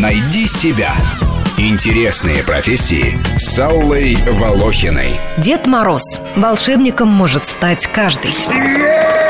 Найди себя. Интересные профессии с Аллой Волохиной. Дед Мороз. Волшебником может стать каждый. Едет!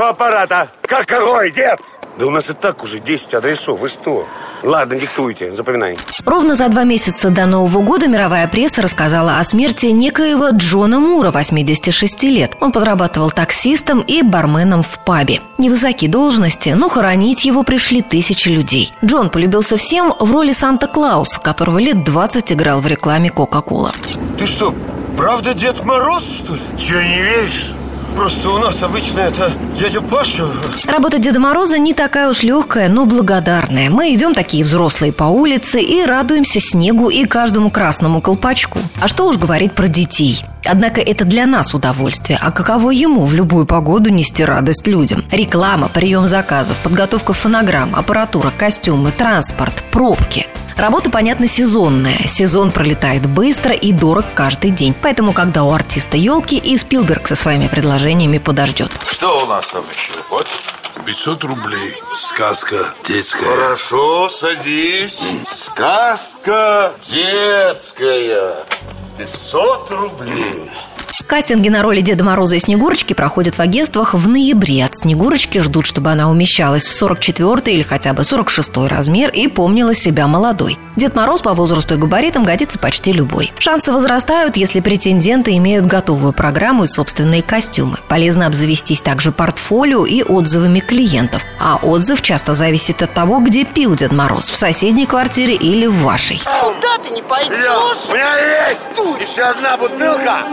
Мороз у аппарата. Как какой, дед? Да у нас и так уже 10 адресов. Вы что? Ладно, диктуйте, запоминай. Ровно за два месяца до Нового года мировая пресса рассказала о смерти некоего Джона Мура, 86 лет. Он подрабатывал таксистом и барменом в пабе. Невысокие должности, но хоронить его пришли тысячи людей. Джон полюбился всем в роли Санта-Клауса, которого лет 20 играл в рекламе Кока-Кола. Ты что, правда Дед Мороз, что ли? Че, не веришь? Просто у нас обычно это дядя Паша Работа Деда Мороза не такая уж легкая, но благодарная. Мы идем такие взрослые по улице и радуемся снегу и каждому красному колпачку. А что уж говорить про детей. Однако это для нас удовольствие, а каково ему в любую погоду нести радость людям? Реклама, прием заказов, подготовка фонограмм, аппаратура, костюмы, транспорт, пробки. Работа, понятно, сезонная. Сезон пролетает быстро и дорог каждый день. Поэтому, когда у артиста елки, и Спилберг со своими предложениями подождет. Что у нас там еще? Вот 500 рублей. Сказка детская. Хорошо, садись Сказка детская 500 рублей Кастинги на роли Деда Мороза и Снегурочки проходят в агентствах в ноябре. От Снегурочки ждут, чтобы она умещалась в 44 или хотя бы 46 размер и помнила себя молодой. Дед Мороз по возрасту и габаритам годится почти любой. Шансы возрастают, если претенденты имеют готовую программу и собственные костюмы. Полезно обзавестись также портфолио и отзывами клиентов. А отзыв часто зависит от того, где пил Дед Мороз – в соседней квартире или в вашей. Сюда ты не пойдешь у меня есть еще одна бутылка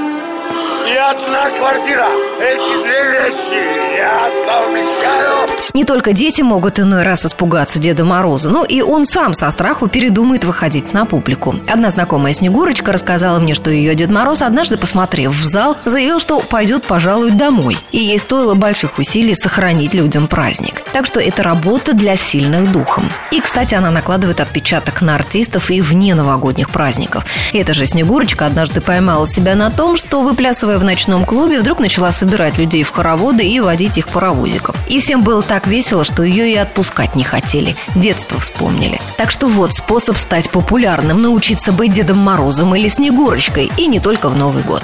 и одна квартира. Эти две вещи я совмещаю. Не только дети могут иной раз испугаться Деда Мороза, но и он сам со страху передумает выходить на публику. Одна знакомая Снегурочка рассказала мне, что ее Дед Мороз, однажды посмотрев в зал, заявил, что пойдет, пожалуй, домой. И ей стоило больших усилий сохранить людям праздник. Так что это работа для сильных духом. И, кстати, она накладывает отпечаток на артистов и вне новогодних праздников. Эта же Снегурочка однажды поймала себя на том, что, выплясывая в ночном клубе, вдруг начала собирать людей в хороводы и водить их паровозиком. И всем было так весело, что ее и отпускать не хотели. Детство вспомнили. Так что вот способ стать популярным, научиться быть Дедом Морозом или Снегурочкой, и не только в Новый год.